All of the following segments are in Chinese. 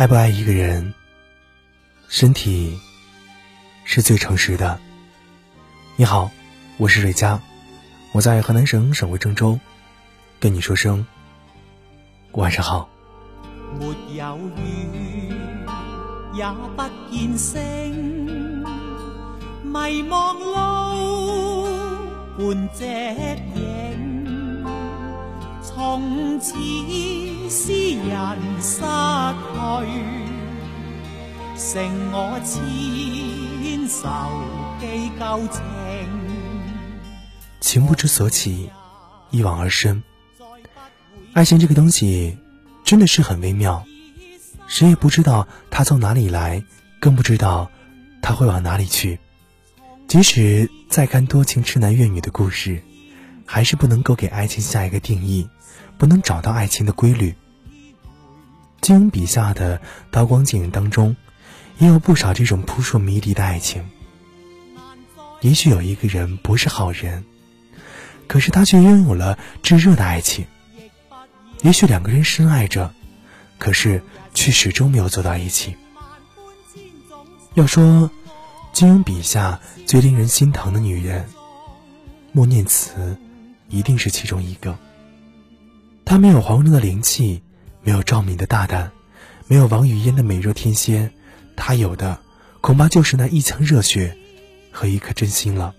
爱不爱一个人，身体是最诚实的。你好，我是瑞佳，我在河南省省会郑州，跟你说声晚上好。没有雨，也不见星，迷茫路伴只影，从此诗人失去，情。不知所起，一往而深。爱情这个东西。真的是很微妙，谁也不知道它从哪里来，更不知道它会往哪里去。即使再看多情痴男怨女的故事，还是不能够给爱情下一个定义，不能找到爱情的规律。金庸笔下的刀光剑影当中，也有不少这种扑朔迷离的爱情。也许有一个人不是好人，可是他却拥有了炙热的爱情。也许两个人深爱着，可是却始终没有走到一起。要说金庸笔下最令人心疼的女人，穆念慈一定是其中一个。她没有黄蓉的灵气，没有赵敏的大胆，没有王语嫣的美若天仙，她有的恐怕就是那一腔热血和一颗真心了。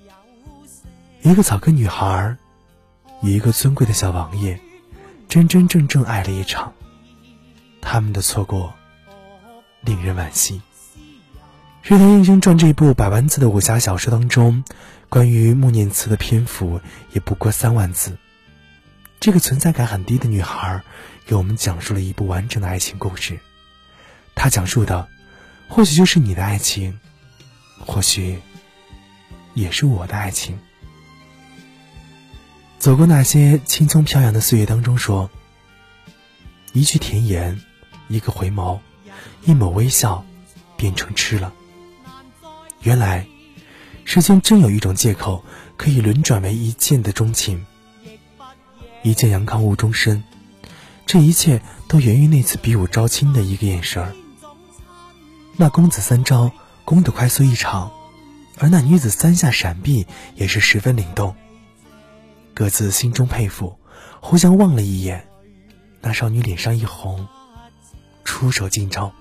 一个草根女孩，与一个尊贵的小王爷。真真正正爱了一场，他们的错过令人惋惜。《射雕英雄传》这部百万字的武侠小说当中，关于穆念慈的篇幅也不过三万字。这个存在感很低的女孩，给我们讲述了一部完整的爱情故事。她讲述的，或许就是你的爱情，或许也是我的爱情。走过那些青葱飘扬的岁月当中，说一句甜言，一个回眸，一抹微笑，变成痴了。原来，世间真有一种借口，可以轮转为一见的钟情。一见杨康误终身，这一切都源于那次比武招亲的一个眼神儿。那公子三招攻得快速异常，而那女子三下闪避也是十分灵动。各自心中佩服，互相望了一眼，那少女脸上一红，出手进招。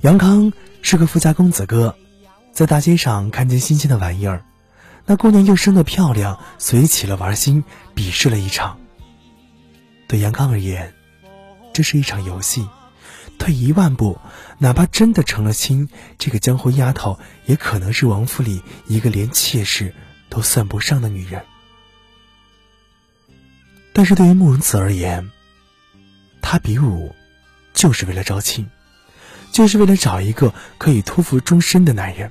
杨康是个富家公子哥，在大街上看见新鲜的玩意儿，那姑娘又生得漂亮，所以起了玩心，比试了一场。对杨康而言，这是一场游戏。退一万步，哪怕真的成了亲，这个江湖丫头也可能是王府里一个连妾室都算不上的女人。但是对于慕容辞而言，他比武就是为了招亲，就是为了找一个可以托付终身的男人。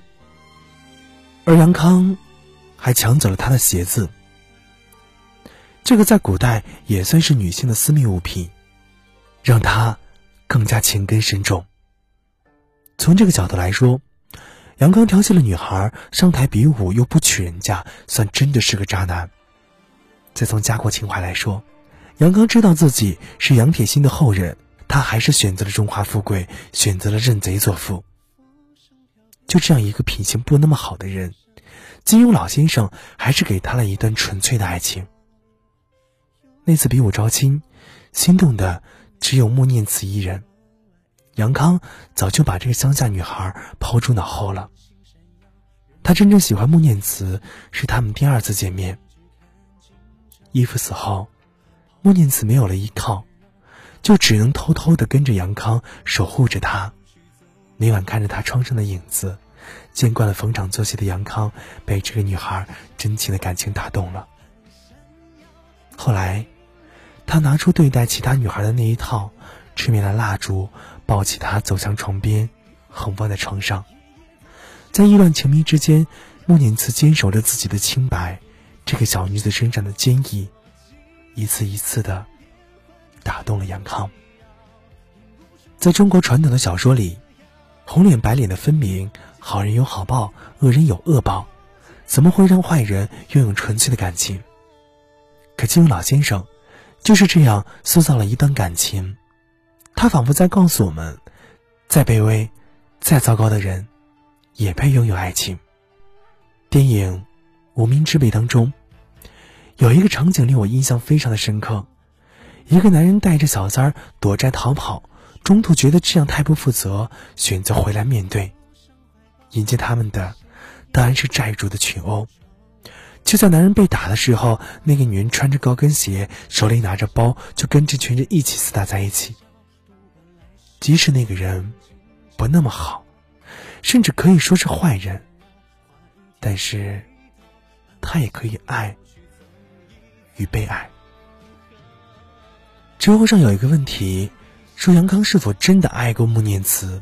而杨康还抢走了他的鞋子，这个在古代也算是女性的私密物品，让他更加情根深重。从这个角度来说，杨康调戏了女孩，上台比武又不娶人家，算真的是个渣男。再从家国情怀来说，杨康知道自己是杨铁心的后人，他还是选择了荣华富贵，选择了认贼作父。就这样一个品行不那么好的人，金庸老先生还是给他了一段纯粹的爱情。那次比武招亲，心动的只有穆念慈一人，杨康早就把这个乡下女孩抛诸脑后了。他真正喜欢穆念慈是他们第二次见面。义父死后，穆念慈没有了依靠，就只能偷偷的跟着杨康守护着他。每晚看着他窗上的影子，见惯了逢场作戏的杨康被这个女孩真情的感情打动了。后来，他拿出对待其他女孩的那一套，吹灭了蜡烛，抱起她走向床边，横放在床上。在意乱情迷之间，穆念慈坚守着自己的清白。这个小女子身上的坚毅，一次一次的打动了杨康。在中国传统的小说里，红脸白脸的分明，好人有好报，恶人有恶报，怎么会让坏人拥有纯粹的感情？可金庸老先生就是这样塑造了一段感情，他仿佛在告诉我们，再卑微、再糟糕的人，也配拥有爱情。电影《无名之辈》当中，有一个场景令我印象非常的深刻：一个男人带着小三儿躲债逃跑，中途觉得这样太不负责，选择回来面对。迎接他们的，当然是债主的群殴。就在男人被打的时候，那个女人穿着高跟鞋，手里拿着包，就跟这群人一起厮打在一起。即使那个人不那么好，甚至可以说是坏人，但是他也可以爱与被爱。知乎上有一个问题，说杨康是否真的爱过穆念慈？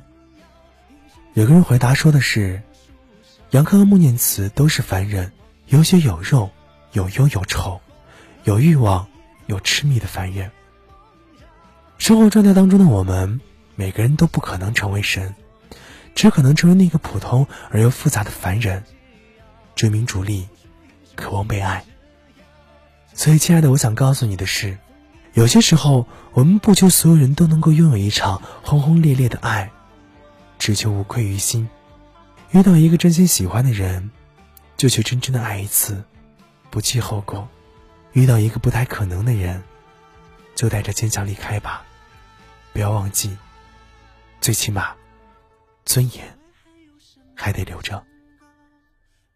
有个人回答说的是，杨康和穆念慈都是凡人。有血有肉，有忧有愁，有欲望，有痴迷的凡人。生活状态当中的我们，每个人都不可能成为神，只可能成为那个普通而又复杂的凡人，追名逐利，渴望被爱。所以，亲爱的，我想告诉你的是，有些时候，我们不求所有人都能够拥有一场轰轰烈烈的爱，只求无愧于心。遇到一个真心喜欢的人。就去真正的爱一次，不计后果。遇到一个不太可能的人，就带着坚强离开吧。不要忘记，最起码，尊严还得留着。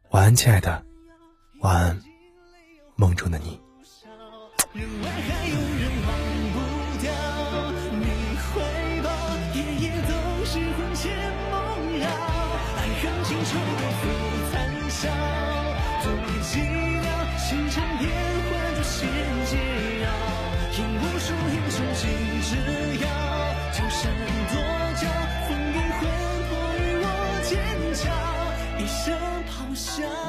晚安，亲爱的，晚安，梦中的你。人还有人忘不掉，你会吧，夜夜都是回剑梦绕爱恨情仇都付谈笑多寂寥星辰变幻诛仙桀骜引无数英雄竞折腰江山多娇封印魂魄于我剑鞘一声咆哮。